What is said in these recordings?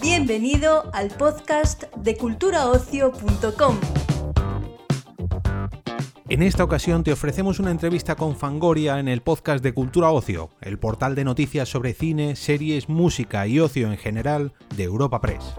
Bienvenido al podcast de culturaocio.com. En esta ocasión te ofrecemos una entrevista con Fangoria en el podcast de Cultura Ocio, el portal de noticias sobre cine, series, música y ocio en general de Europa Press.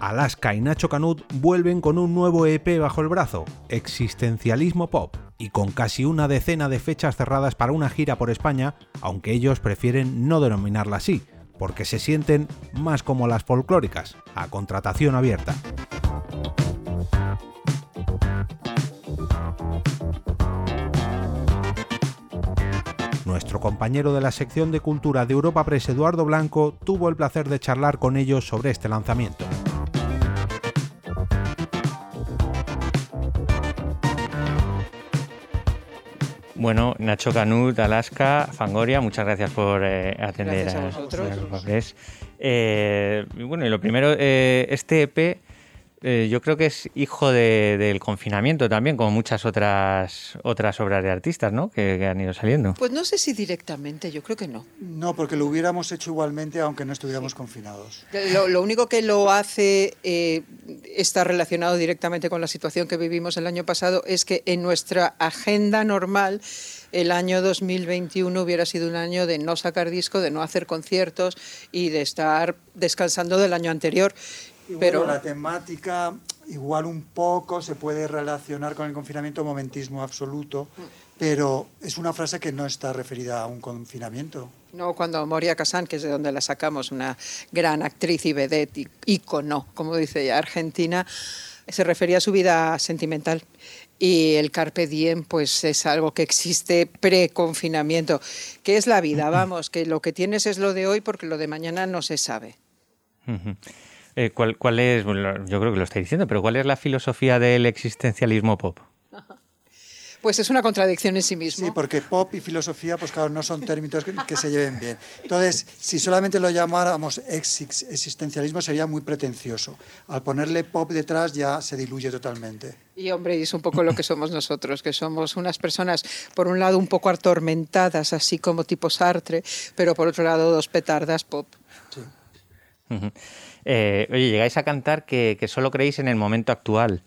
Alaska y Nacho Canut vuelven con un nuevo EP bajo el brazo, Existencialismo Pop, y con casi una decena de fechas cerradas para una gira por España, aunque ellos prefieren no denominarla así, porque se sienten más como las folclóricas, a contratación abierta. Nuestro compañero de la sección de cultura de Europa Press, Eduardo Blanco, tuvo el placer de charlar con ellos sobre este lanzamiento. Bueno, Nacho Canut, Alaska, Fangoria, muchas gracias por eh, atender Gracias a a, vosotros. a Press. Eh, bueno, y lo primero, eh, este EP eh, yo creo que es hijo de- del confinamiento también, como muchas otras otras obras de artistas, ¿no? Que, que han ido saliendo. Pues no sé si directamente, yo creo que no. No, porque lo hubiéramos hecho igualmente aunque no estuviéramos confinados. Lo, lo único que lo hace eh, está relacionado directamente con la situación que vivimos el año pasado es que en nuestra agenda normal el año 2021 hubiera sido un año de no sacar disco, de no hacer conciertos y de estar descansando del año anterior. Y Pero bueno, la temática igual un poco se puede relacionar con el confinamiento, momentismo absoluto, pero es una frase que no está referida a un confinamiento. no cuando Moria Kazan, que es de donde la sacamos, una gran actriz y vedette, ícono, como dice ella, argentina, se refería a su vida sentimental. Y el carpe diem, pues es algo que existe pre-confinamiento. ¿Qué es la vida? Vamos, que lo que tienes es lo de hoy porque lo de mañana no se sabe. Eh, ¿cuál, ¿Cuál es, bueno, yo creo que lo estáis diciendo, pero cuál es la filosofía del existencialismo pop? Pues es una contradicción en sí mismo. Sí, porque pop y filosofía, pues claro, no son términos que, que se lleven bien. Entonces, si solamente lo llamáramos exis- existencialismo sería muy pretencioso. Al ponerle pop detrás ya se diluye totalmente. Y hombre, es un poco lo que somos nosotros, que somos unas personas, por un lado, un poco atormentadas, así como tipo Sartre, pero por otro lado, dos petardas pop. Sí. Eh, oye, llegáis a cantar que, que solo creéis en el momento actual.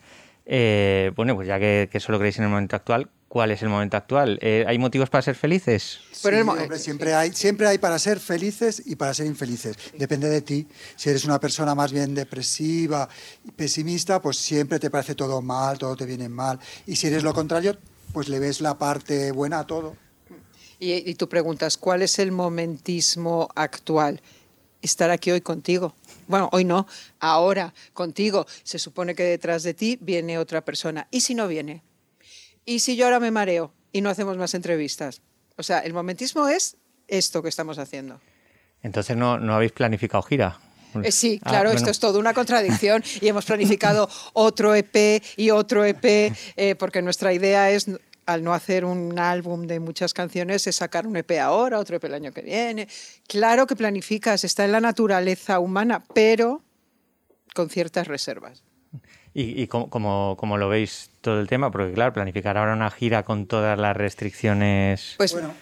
Eh, bueno, pues ya que, que solo creéis en el momento actual, ¿cuál es el momento actual? Eh, ¿Hay motivos para ser felices? Pero Sí, hombre, siempre, hay, siempre hay para ser felices y para ser infelices. Depende de ti. Si eres una persona más bien depresiva y pesimista, pues siempre te parece todo mal, todo te viene mal. Y si eres lo contrario, pues le ves la parte buena a todo. Y, y tú preguntas, ¿cuál es el momentismo actual? Estar aquí hoy contigo. Bueno, hoy no, ahora contigo. Se supone que detrás de ti viene otra persona. ¿Y si no viene? ¿Y si yo ahora me mareo y no hacemos más entrevistas? O sea, el momentismo es esto que estamos haciendo. Entonces no, no habéis planificado gira. Eh, sí, Ah, claro, bueno. esto es todo una contradicción y hemos planificado otro EP y otro EP eh, porque nuestra idea es, al no hacer un álbum de muchas canciones, es sacar un EP ahora, otro EP el año que viene. Claro que planificas, está en la naturaleza humana, pero con ciertas reservas. ¿Y, y cómo, cómo- cómo lo veis todo el tema? Porque claro, planificar ahora una gira con todas las restricciones... Pues Bueno,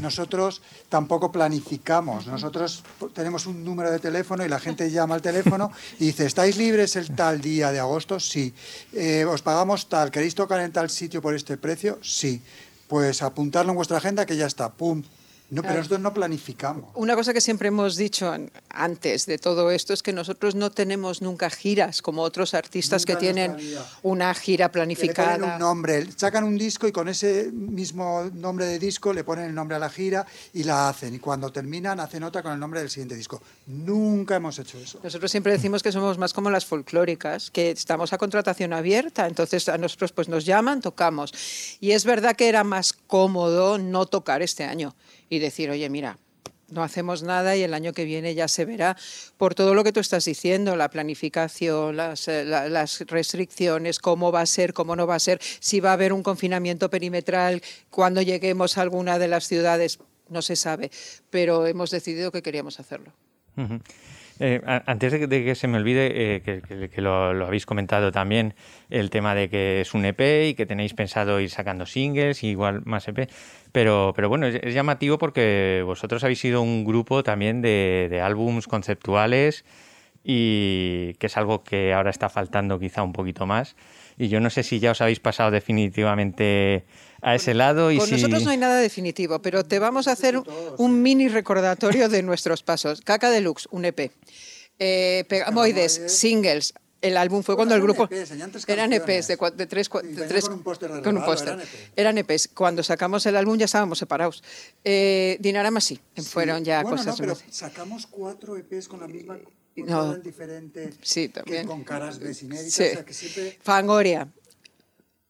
nosotros tampoco planificamos. Nosotros tenemos un número de teléfono y la gente llama al teléfono y dice, ¿estáis libres el tal día de agosto? Sí. Eh, ¿Os pagamos tal? ¿Queréis tocar en tal sitio por este precio? Sí. Pues apuntarlo en vuestra agenda que ya está. ¡Pum! No, pero nosotros no planificamos. Una cosa que siempre hemos dicho an- antes de todo esto es que nosotros no tenemos nunca giras como otros artistas Nunca que en tienen una gira Que le ponen planificada. un nombre, sacan un disco y con ese mismo nombre de disco le ponen el nombre a la gira y la hacen. Y cuando terminan hacen otra con el nombre del siguiente disco. Nunca hemos hecho eso. Nosotros siempre decimos que somos más como las folclóricas, que estamos a contratación abierta, entonces a nosotros pues nos llaman, tocamos. Y es verdad que era más cómodo no tocar este año y decir, oye, mira, no hacemos nada y el año que viene ya se verá por todo lo que tú estás diciendo, la planificación, las, eh, la- las restricciones, cómo va a ser, cómo no va a ser, si va a haber un confinamiento perimetral cuando lleguemos a alguna de las ciudades, no se sabe, pero hemos decidido que queríamos hacerlo. Eh, antes de que, se me olvide, eh, que, lo, habéis comentado también, el tema de que es un EP y que tenéis pensado ir sacando singles y igual más EP. Pero, pero bueno, es, llamativo porque vosotros habéis sido un grupo también de, de álbums conceptuales y que es algo que ahora está faltando quizá un poquito más. Y yo no sé si ya os habéis pasado definitivamente a ese lado. Y Con nosotros no hay nada definitivo, pero te vamos a hacer un mini recordatorio de nuestros pasos. Caca Deluxe, un EP. Eh, Pegamoides, singles, el álbum fue cuando el grupo eran EPs de, de tres, de tres con un póster eran, EPs. cuando sacamos el álbum ya estábamos separados eh, Dinarama sí, fueron ya bueno, cosas no, pero sacamos cuatro EPs con la misma no, diferente sí, también. con caras inéditas sí. o sea, que siempre... Fangoria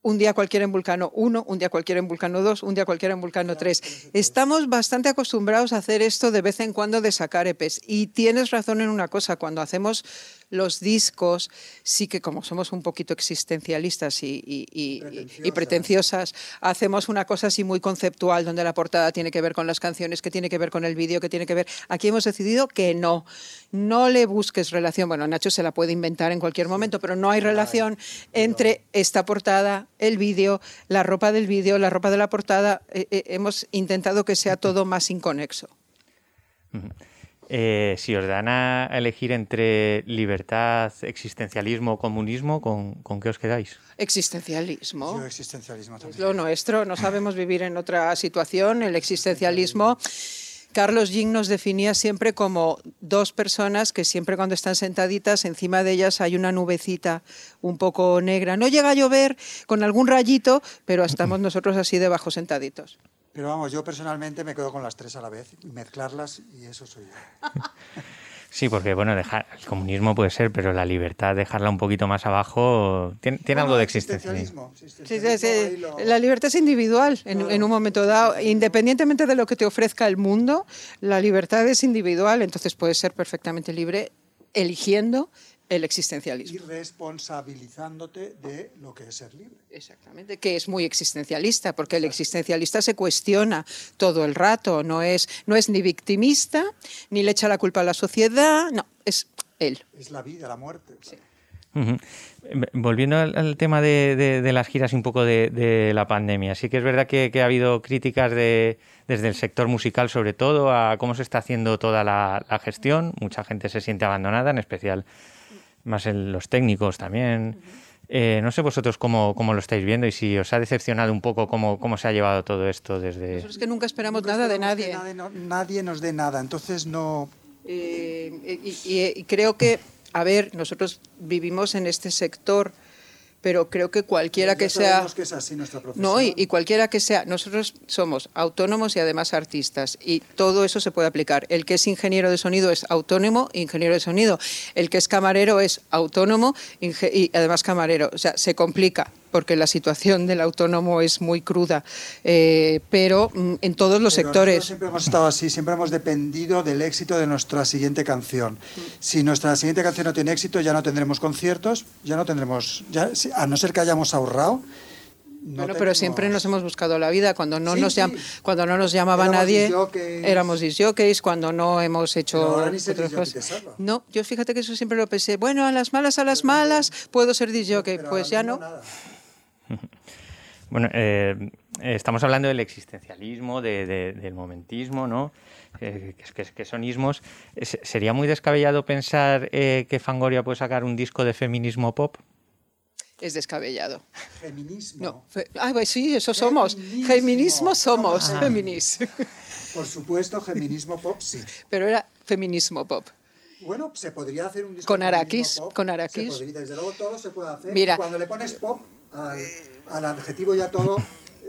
un día cualquiera en Vulcano 1, un día cualquiera en Vulcano 2, un día cualquiera en Vulcano 3. Estamos bastante acostumbrados a hacer esto de vez en cuando de sacar EPs. Y tienes razón en una cosa, cuando hacemos los discos, sí que como somos un poquito existencialistas y, pretenciosas. hacemos una cosa así muy conceptual, donde la portada tiene que ver con las canciones, que tiene que ver con el vídeo, que tiene que ver... Aquí hemos decidido que no, no le busques relación. Bueno, Nacho se la puede inventar en cualquier momento, pero no hay relación entre esta portada, el vídeo, la ropa del vídeo, la ropa de la portada. Eh, eh, hemos intentado que sea todo más inconexo. Eh, si os dan a elegir entre libertad, existencialismo, comunismo, ¿con, qué os quedáis? Existencialismo. Yo existencialismo también. Es lo nuestro, no sabemos vivir en otra situación. El existencialismo. Carlos Jing nos definía siempre como dos personas que siempre cuando están sentaditas, encima de ellas hay una nubecita un poco negra. No llega a llover con algún rayito, pero estamos nosotros así debajo sentaditos. Pero vamos, yo personalmente me quedo con las tres a la vez mezclarlas y eso soy yo. Sí, porque bueno, dejar el comunismo puede ser, pero la libertad, dejarla un poquito más abajo, tiene, algo de existencialismo. Sí, sí, sí. La libertad es individual en, en, un momento dado. Independientemente de lo que te ofrezca el mundo, la libertad es individual, entonces puedes ser perfectamente libre eligiendo el existencialismo. Y responsabilizándote de lo que es ser libre. Exactamente, que es muy existencialista, porque el existencialista se cuestiona todo el rato, no es, no es ni victimista, ni le echa la culpa a la sociedad, no, es él. Es la vida, la muerte. Sí. Volviendo al, tema de, las giras y un poco de, la pandemia, sí que es verdad que, ha habido críticas de, desde el sector musical sobre todo a cómo se está haciendo toda la, la gestión, mucha gente se siente abandonada, en especial más en los técnicos también. Eh, no sé vosotros cómo, cómo, lo estáis viendo y si os ha decepcionado un poco cómo, cómo se ha llevado todo esto desde... es que nunca esperamos nada de nadie. nadie, nos dé nada, entonces no... Eh, y, creo que, a ver, nosotros vivimos en este sector pero creo que cualquiera que sea... Que es así nuestra no, y, y, cualquiera que sea, nosotros somos autónomos y además artistas, y todo eso se puede aplicar. El que es ingeniero de sonido es autónomo, ingeniero de sonido. El que es camarero es autónomo y además camarero. O sea, se complica porque la situación del autónomo es muy cruda, eh, pero mm, en todos los sectores. Siempre hemos estado así, siempre hemos dependido del éxito de nuestra siguiente canción. Si nuestra siguiente canción no tiene éxito, ya no tendremos conciertos, ya no tendremos, ya, a no ser que hayamos ahorrado. bueno, pero siempre nos hemos buscado la vida. Cuando no, nos, cuando no nos llamaba nadie, éramos disjockeys. Cuando no hemos hecho otras cosas. No, yo fíjate que eso siempre lo pensé. Bueno, a las malas, a las malas, puedo ser disjockey. Pues ya no. Bueno, eh, estamos hablando del existencialismo, del momentismo, ¿no? que, que, son ismos. ¿Sería muy descabellado pensar eh, que Fangoria puede sacar un disco de feminismo pop? Es descabellado. Feminismo. No, ah, pues sí, eso somos. Feminismo, somos. Ah. Por supuesto, feminismo pop, sí. Pero era feminismo pop. Bueno, se podría hacer un disco con Araquis, con Araquis. desde luego todo se puede hacer. Mira, cuando le pones pop, al, adjetivo ya todo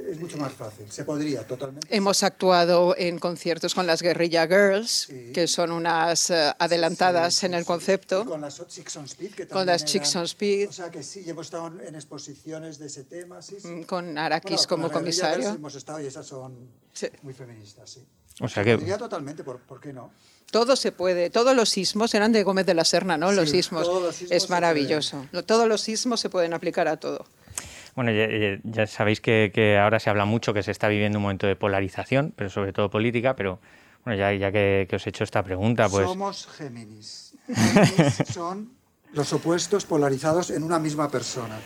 es mucho más fácil. Se podría totalmente. Hemos actuado en conciertos con las Guerrilla Girls, que son unas eh, adelantadas en el concepto. con las Chicks on Speed, que Con las Chicks on Speed. O sea que sí, hemos estado en exposiciones de ese tema. Sí, mm, Con Arakis como comisario. hemos estado y esas son muy feministas, sí. O sea que. Podría totalmente, ¿por, ¿por qué no? todo se puede, todos los sismos eran de Gómez de la Serna, ¿no? los, sismos. Es maravilloso. Todos los sismos se pueden aplicar a todo. Bueno, ya, sabéis que, ahora se habla mucho que se está viviendo un momento de polarización, pero sobre todo política, pero Bueno, ya, ya que, que os he hecho esta pregunta, pues Somos Géminis. Géminis son los opuestos polarizados en una misma persona.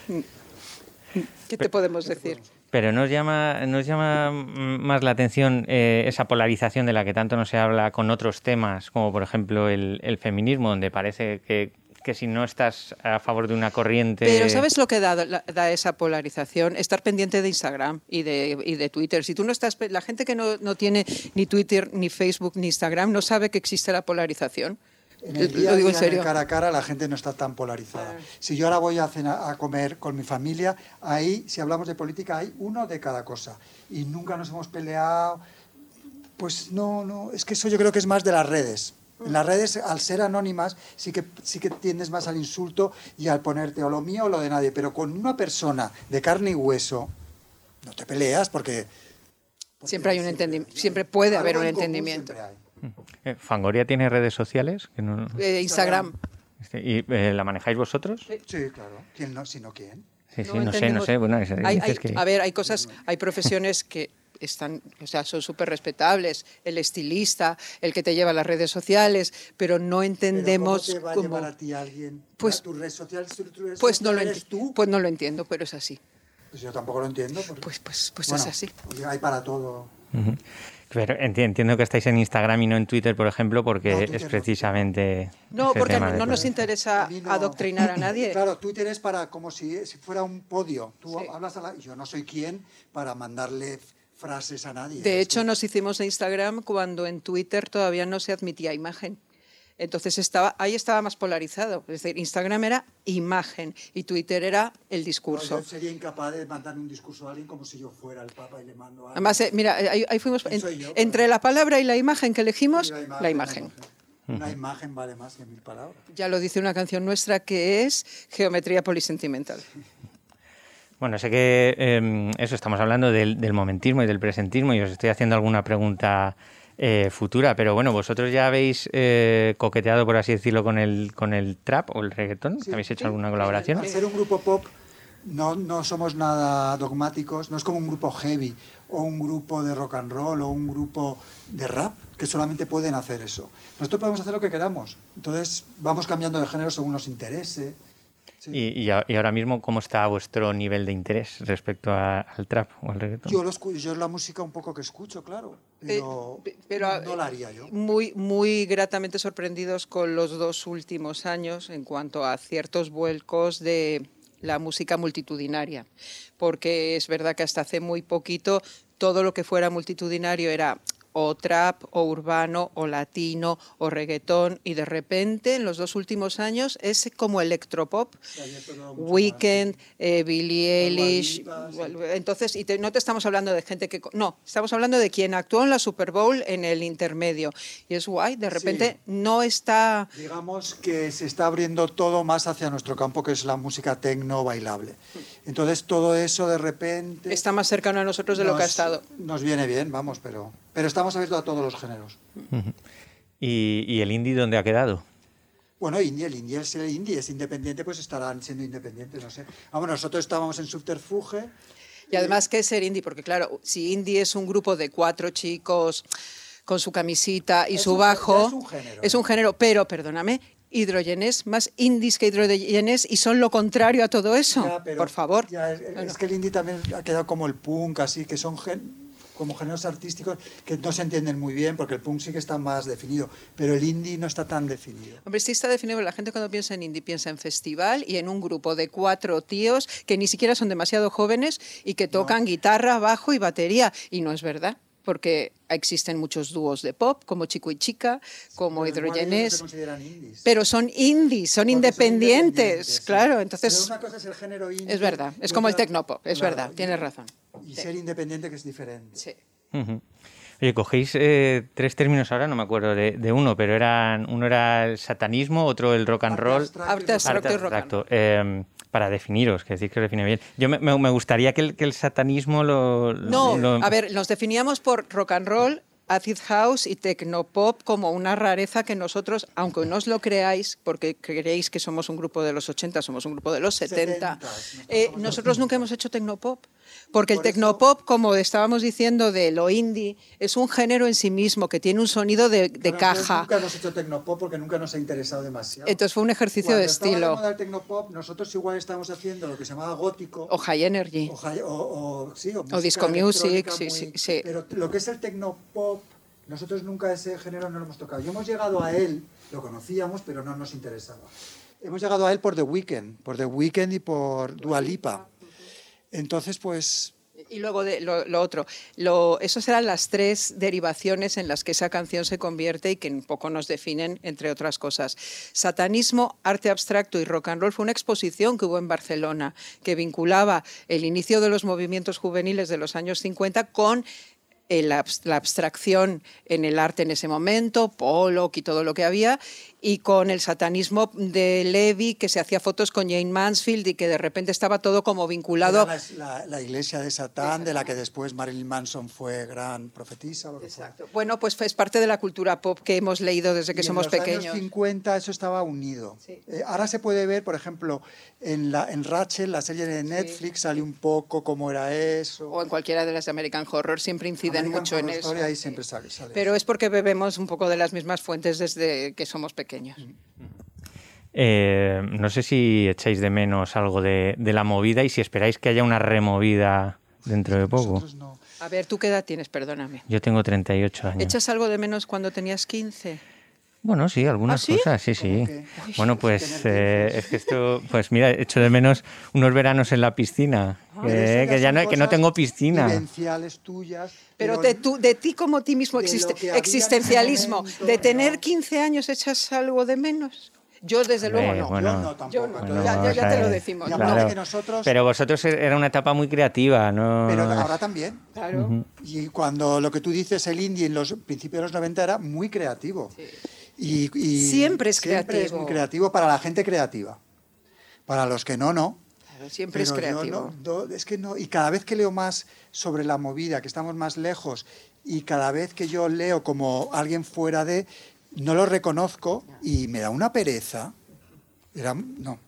¿Qué te podemos decir? Pero nos llama, nos llama más la atención eh, esa polarización de la que tanto no se habla con otros temas, como por ejemplo el, el feminismo, donde parece que, que si no estás a favor de una corriente... Pero ¿sabes lo que da, esa polarización? Estar pendiente de Instagram y de, y de Twitter. Si tú no estás, la gente que no, no tiene ni Twitter, ni Facebook, ni Instagram, no sabe que existe la polarización. En el Lo día a digo en día, en el serio. cara a cara, la gente no está tan polarizada. Si yo ahora voy a, cenar- a comer con mi familia, ahí, si hablamos de política, hay uno de cada cosa. Y nunca nos hemos peleado. Pues no, no, es que eso yo creo que es más de las redes. En las redes, al ser anónimas, sí que, sí que tiendes más al insulto y al ponerte o lo mío o lo de nadie. Pero con una persona de carne y hueso, no te peleas porque... porque Siempre hay un entendimiento, siempre puede haber un entendimiento. Eh, ¿Fangoria tiene redes sociales? Que no- Eh, Instagram. este, ¿Y eh, la manejáis vosotros? Sí, claro. ¿Quién no? Si no, ¿quién? Sí, sí, No no, sé, no sé. Bueno, es- Hay- dices hay- que- A ver, hay cosas, hay profesiones que están, o sea, son súper respetables. El estilista, el que te lleva a las redes sociales, pero no entendemos ¿Pero ¿Cómo te va a llevar a ti alguien? Pues- ¿A tus redes sociales? ¿Tu- tu red Pues no social lo eres tú? Pues no lo entiendo, pero es así. Pues yo tampoco lo entiendo. porque- Pues, pues, pues Bueno, es así. hay para todo. Pero enti- entiendo que estáis en Instagram y no en Twitter, por ejemplo, porque No, es precisamente. No, porque tema no, nos interesa A mí no. adoctrinar a nadie. Claro, Twitter es para como si, si fuera un podio. Tú Sí. hablas a la... Yo no soy quien para mandarle frases a nadie. De hecho, que- nos hicimos de Instagram cuando en Twitter todavía no se admitía imagen. Entonces estaba, ahí estaba más polarizado. Es decir, Instagram era imagen y Twitter era el No, discurso. yo sería incapaz de mandar un discurso a alguien como si yo fuera el Papa y le mando a Además, eh, mira, ahí, ahí fuimos entre la palabra y la imagen que elegimos, la imagen. la imagen. Una imagen vale más que mil palabras. Ya lo dice una canción nuestra que es geometría polisentimental. Bueno, sé que eh, eso estamos hablando del, del momentismo y del presentismo y os estoy haciendo alguna pregunta eh, futura, pero bueno, vosotros ya habéis eh, coqueteado, por así decirlo, con el, con el trap o el reggaetón. Sí. ¿Habéis hecho alguna colaboración? Al ser un grupo pop, no, no somos nada dogmáticos, no es como un grupo heavy o un grupo de rock and roll o un grupo de rap que solamente pueden hacer eso. Nosotros podemos hacer lo que queramos, entonces vamos cambiando de género según nos interese. Sí. Y, y a- y ahora mismo, ¿cómo está vuestro nivel de interés respecto a- al trap o al reggaetón? Yo, lo yo es la música un poco que escucho, claro, pero, Eh, pe- pero, no la haría yo. Muy, muy gratamente sorprendidos con los dos últimos años en cuanto a ciertos vuelcos de la música multitudinaria, porque es verdad que hasta hace muy poquito todo lo que fuera multitudinario era o trap, o urbano, o latino, o reggaetón, y de repente en los dos últimos años es como electropop, Weekend, eh, Billie Eilish. Entonces, y te- no te estamos hablando de gente que. No, estamos hablando de quien actuó en la Super Bowl en el intermedio. Y es guay, de repente Sí. no está. Digamos que se está abriendo todo más hacia nuestro campo, que es la música tecno bailable. Entonces todo eso de repente... Está más cercano a nosotros de lo que ha nos- estado. Nos viene bien, vamos, pero, pero estamos abiertos a todos los géneros. ¿Y, y el indie dónde ha quedado? Bueno, indie, el indie es el indie, es independiente, pues estarán siendo independientes, no sé. Vamos, nosotros estábamos en Subterfuge. Y además, ¿qué es ser indie? Porque, claro, si indie es un grupo de cuatro chicos con su camisita y Es su un- bajo. es un género, Es un género, pero, perdóname. Hidrogenes, más indies que hidrogenes y son lo contrario a todo eso. Ya, pero Por favor. ya es, es que el indie también ha quedado como el punk, así, que son gen- como géneros artísticos que no se entienden muy bien, porque el punk sí que está más definido, pero el indie no está tan definido. Hombre, sí está definido. La gente cuando piensa en indie piensa en festival y en un grupo de cuatro tíos que ni siquiera son demasiado jóvenes y que tocan guitarra, bajo y batería. Y no es verdad, porque existen muchos dúos de pop, como Chico y Chica, como Pero no Hidrogenes. indies. Pero son indies, son independientes, sí. claro. Pero Entonces, una cosa es el género indie. es verdad. Es como el tecnopop, es claro, verdad. y- Tienes razón. Y Sí. ser independiente que es diferente. Sí. Ujú. Oye, cogéis eh, tres términos ahora, no me acuerdo de, de uno, pero eran uno era el satanismo, otro el rock and Arte roll. abstracto y rock and roll. Para definiros, que decís que os define bien. Yo me, me- me gustaría que el, que el satanismo lo... No, lo- a ver, nos definíamos por rock and roll, acid house y tecnopop como una rareza que nosotros, aunque no os lo creáis, porque creéis que somos un grupo de los 80, somos un grupo de los 70, 70, eh, nosotros nunca hemos hecho tecnopop. Porque el Por eso- tecnopop, como estábamos diciendo de lo indie, es un género en sí mismo que tiene un sonido de, de caja. Nunca hemos hecho tecnopop porque nunca nos ha interesado demasiado. Entonces fue un ejercicio Cuando de estilo. el tecnopop, nosotros igual estábamos haciendo lo que se llamaba gótico. O high energy. O, hi- o- o- sí, o disco music, sí, muy- sí, sí. Pero lo que es el tecnopop, nosotros nunca ese género no lo hemos tocado. Y hemos llegado a él, lo conocíamos, pero no nos interesaba. Hemos llegado a él por The Weeknd, por The Weeknd y por Dua Lipa. Entonces, pues, Y luego de, lo, otro, lo, esas eran las tres derivaciones en las que esa canción se convierte y que un poco nos definen, entre otras cosas. Satanismo, arte abstracto y rock and roll fue una exposición que hubo en Barcelona que vinculaba el inicio de los movimientos juveniles de los años 50 con la abstracción en el arte en ese momento, Pollock y todo lo que había, y con el satanismo de Levi, que se hacía fotos con Jane Mansfield y que de repente estaba todo como vinculado la, la- la iglesia de Satán, de la que después Marilyn Manson fue gran profetisa. Lo que. Exacto. Bueno, pues es parte de la cultura pop que hemos leído desde que Y somos en los pequeños. años 50 eso estaba unido. Sí. Eh, ahora se puede ver, por ejemplo, en, la, en Rachel, la serie de Netflix, sale un poco cómo era eso. O en cualquiera de las de American Horror siempre inciden Mucho en eso. Ahí siempre sale, sale Pero eso. es porque bebemos un poco de las mismas fuentes desde que somos pequeños. Eh, no sé si echáis de menos algo de, de la movida y si esperáis que haya una removida dentro de poco. No. A ver, ¿tú qué edad tienes? Perdóname. Yo tengo 38 años. ¿Echas algo de menos cuando tenías 15? Bueno, sí, algunas ¿Ah, sí? cosas, sí, sí. Bueno, pues eh, es que esto, pues mira, echo de menos unos veranos en la piscina, Ah. Pero que, ya no, que no tengo piscina. Tuyas. Pero de, tú, de ti como ti mismo, existe, existencialismo, momento, de tener no. 15 años echas algo de menos. Yo desde luego no. bueno. Yo no tampoco. Yo no, ya- ya- ya o te lo decimos, aparte que nosotros, Pero vosotros e-, era una etapa muy creativa, ¿no? pero ahora también. Claro. Y cuando lo que tú dices, el indie en los principios de los 90 era muy creativo. Y, y Siempre es Siempre es creativo. muy creativo para la gente creativa. Para los que no, no. Claro, Siempre es Pero creativo. no- no, es que no, y cada vez que leo más sobre la movida, que estamos más lejos, y cada vez que yo leo como alguien fuera de, no lo reconozco y me da una pereza. Era, no, no.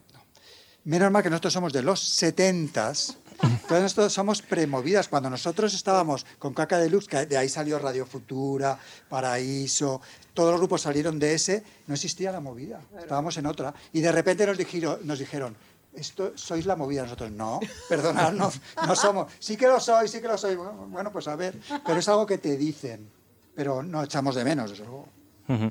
Menos mal que nosotros somos de los setentas. Entonces nosotros somos premovidas. Cuando nosotros estábamos con Caca Deluxe, que de ahí salió Radio Futura, Paraíso, todos los grupos salieron de ese, no existía la movida. Estábamos en otra. Y de repente nos dijeron, nos dijeron esto sois la movida. Nosotros, no, perdonad, no, somos. Sí que lo soy, sí que lo soy. Bueno, pues a ver. Pero es algo que te dicen. Pero no echamos de menos, desde luego. Ujú.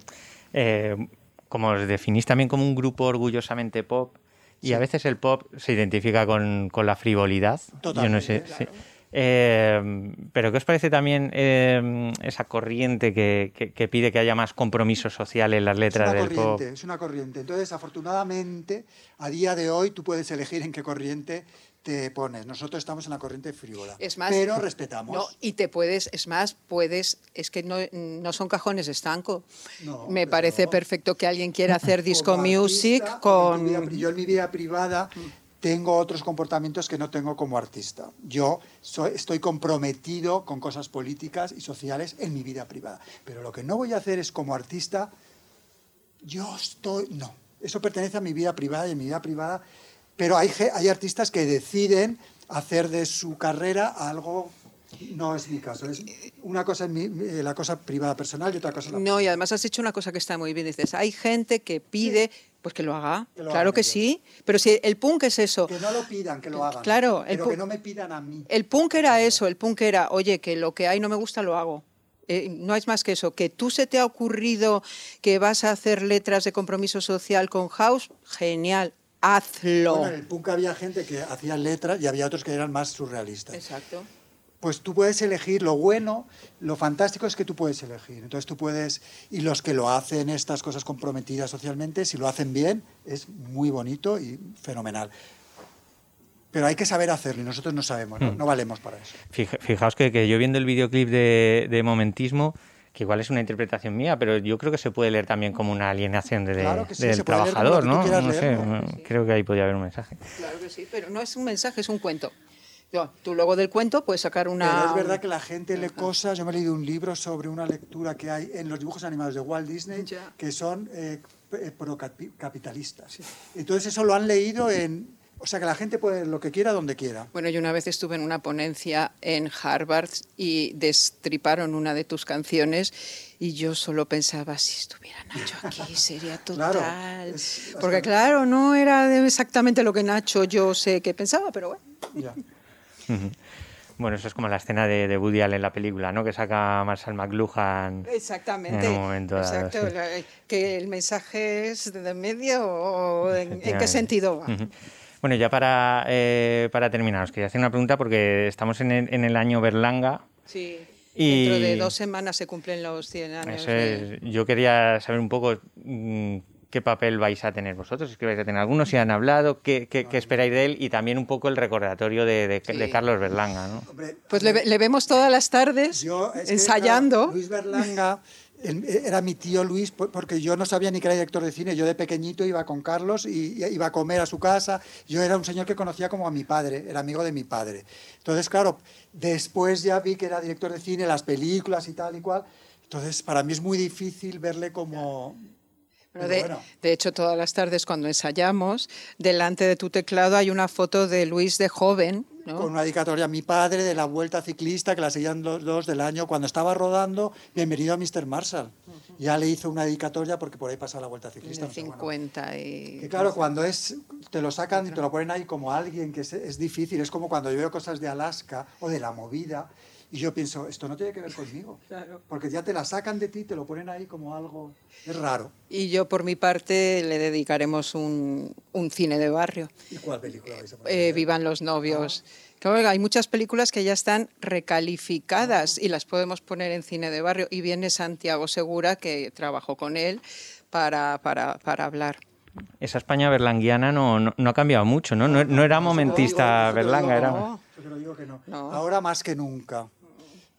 Eh, como os definís también como un grupo orgullosamente pop, y a veces el pop se identifica con, con la frivolidad. Yo no sé. Totalmente, sí. Eh, pero ¿qué os parece también eh, esa corriente que, que- que pide que haya más compromiso social en las letras del pop? corriente, es una corriente. Entonces, afortunadamente, a día de hoy tú puedes elegir en qué corriente te pones. Nosotros estamos en la corriente frívola. Es más, pero respetamos. No, y te puedes, es más, puedes, es que no, no son cajones estanco. No, Me parece perfecto que alguien quiera hacer disco Como music artista, con... vida yo en mi vida privada tengo otros comportamientos que no tengo como artista. Yo soy- estoy comprometido con cosas políticas y sociales en mi vida privada. Pero lo que no voy a hacer es como artista, yo estoy... No, eso pertenece a mi vida privada y en mi vida privada... Pero hay, artistas que deciden hacer de su carrera algo... No es mi caso. Es una cosa es mi- mi- la cosa privada personal y otra cosa la No, y además has dicho una cosa que está muy bien. Dices, hay gente que pide, pues que lo haga. Que lo claro que sí. Pero si el punk es eso. Que no lo pidan, que lo hagan. Claro, el pero que no me pidan a mí. El punk era eso, el punk era, oye, que lo que hay no me gusta, lo hago. Eh, no es más que eso, que tú se te ha ocurrido que vas a hacer letras de compromiso social con House, genial, hazlo. Bueno, en el punk había gente que hacía letras y había otros que eran más surrealistas. Exacto. Pues tú puedes elegir lo bueno, lo fantástico es que tú puedes elegir. Entonces tú puedes, y los que lo hacen estas cosas comprometidas socialmente, si lo hacen bien, es muy bonito y fenomenal. Pero hay que saber hacerlo y nosotros no sabemos, Hmm. no, no valemos para eso. Fija- Fijaos que, que yo viendo el videoclip de, de Momentismo, que igual es una interpretación mía, pero yo creo que se puede leer también como una alienación de- Claro que sí, del trabajador, ¿no? No sé, leerlo. bueno, creo que ahí podría haber un mensaje. Claro que sí, pero no es un mensaje, es un cuento. Yo, tú luego del cuento puedes sacar una... Pero es verdad que la gente lee cosas. Yo me he leído un libro sobre una lectura que hay en los dibujos animados de Walt Disney Ya. que son eh, eh, procapitalistas. Entonces eso lo han leído en O sea que la gente puede lo que quiera donde quiera. Bueno, yo una vez estuve en una ponencia en Harvard y destriparon una de tus canciones y yo solo pensaba, si estuviera Nacho aquí sería total. Claro, es Porque claro, no era exactamente lo que Nacho yo sé que pensaba, pero bueno. Ya. Bueno, eso es como la escena de, de Woody Allen en la película, ¿no? Que saca a Marshall McLuhan. Exactamente. En un momento dado, Exacto. sí. la- Que el mensaje es de medio o en, en qué sentido va. Bueno, ya para, eh, para terminar, os quería hacer una pregunta porque estamos en el, en el año Berlanga. Sí. Y- Dentro de dos semanas se cumplen los 100 años. Eso de- es, yo quería saber un poco mm, qué papel vais a tener vosotros, es que vais a tener algunos, si han hablado, qué, qué- qué esperáis de él y también un poco el recordatorio de, de- Sí. de Carlos Berlanga, ¿no? Hombre, Pues le, ve- le vemos todas las tardes Yo, es que, ensayando. claro, Luis Berlanga era mi tío Luis, por- porque yo no sabía ni que era director de cine. Yo de pequeñito iba con Carlos y iba a comer a su casa. Yo era un señor que conocía como a mi padre, era amigo de mi padre. Entonces, claro, después ya vi que era director de cine, las películas y tal y cual. Entonces, para mí es muy difícil verle como... Pero de, bueno. de hecho, todas las tardes cuando ensayamos, delante de tu teclado hay una foto de Luis de joven, ¿no? con una dedicatoria a mi padre de la Vuelta Ciclista, que la seguían los dos del año. Cuando estaba rodando, bienvenido a Mr. Marshall. Ya le hizo una dedicatoria porque por ahí pasa la Vuelta en Ciclista. el bueno. 50 y... Claro, cuando es, te lo sacan y te lo ponen ahí como alguien que es, es difícil. Es como cuando yo veo cosas de Alaska o de la movida y yo pienso, esto no tiene que ver conmigo. Claro. Porque ya te la sacan de ti, te lo ponen ahí como algo. Es raro. Y yo, por mi parte, le dedicaremos un, un cine de barrio. ¿Y cuál película vais a poner? Eh, Vivan los novios. Claro, hay muchas películas que ya están recalificadas y las podemos poner en cine de barrio. Y viene Santiago Segura, que trabajó con él, para, para, para hablar. Esa España berlanguiana no, no, no ha cambiado mucho, ¿no? No, no era momentista digo, Berlanga, era... no. Yo digo que no. No. Ahora más que nunca.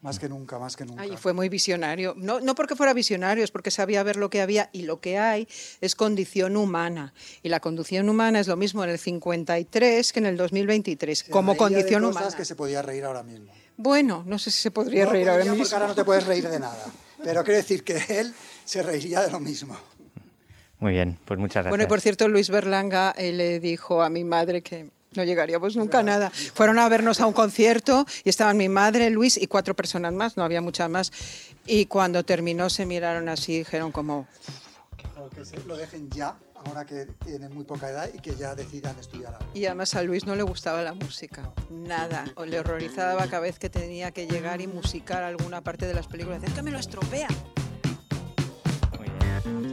Más que nunca, más que nunca. Ay, fue muy visionario. No, no porque fuera visionario, es porque sabía ver lo que había y lo que hay es condición humana. Y la condición humana es lo mismo en el 53 que en el 2023, Se como reía de condición cosas humana. que se podía reír ahora mismo. Bueno, no sé si se podría No reír ahora podría, mismo. porque ahora no te puedes reír de nada. Pero quiero decir que él se reiría de lo mismo. Muy bien, pues muchas gracias. Bueno, y por cierto, Luis Berlanga eh, le dijo a mi madre que no llegaríamos nunca a nada. Fueron a vernos a un concierto y estaban mi madre, Luis y cuatro personas más, no había muchas más. Y cuando terminó se miraron así y dijeron como, O que se lo dejen ya, ahora que tienen muy poca edad y que ya decidan estudiar algo. Y además a Luis no le gustaba la música, nada. O le horrorizaba cada vez que tenía que llegar y musicar alguna parte de las películas. Decía, "Es que me lo estropea. Muy bien,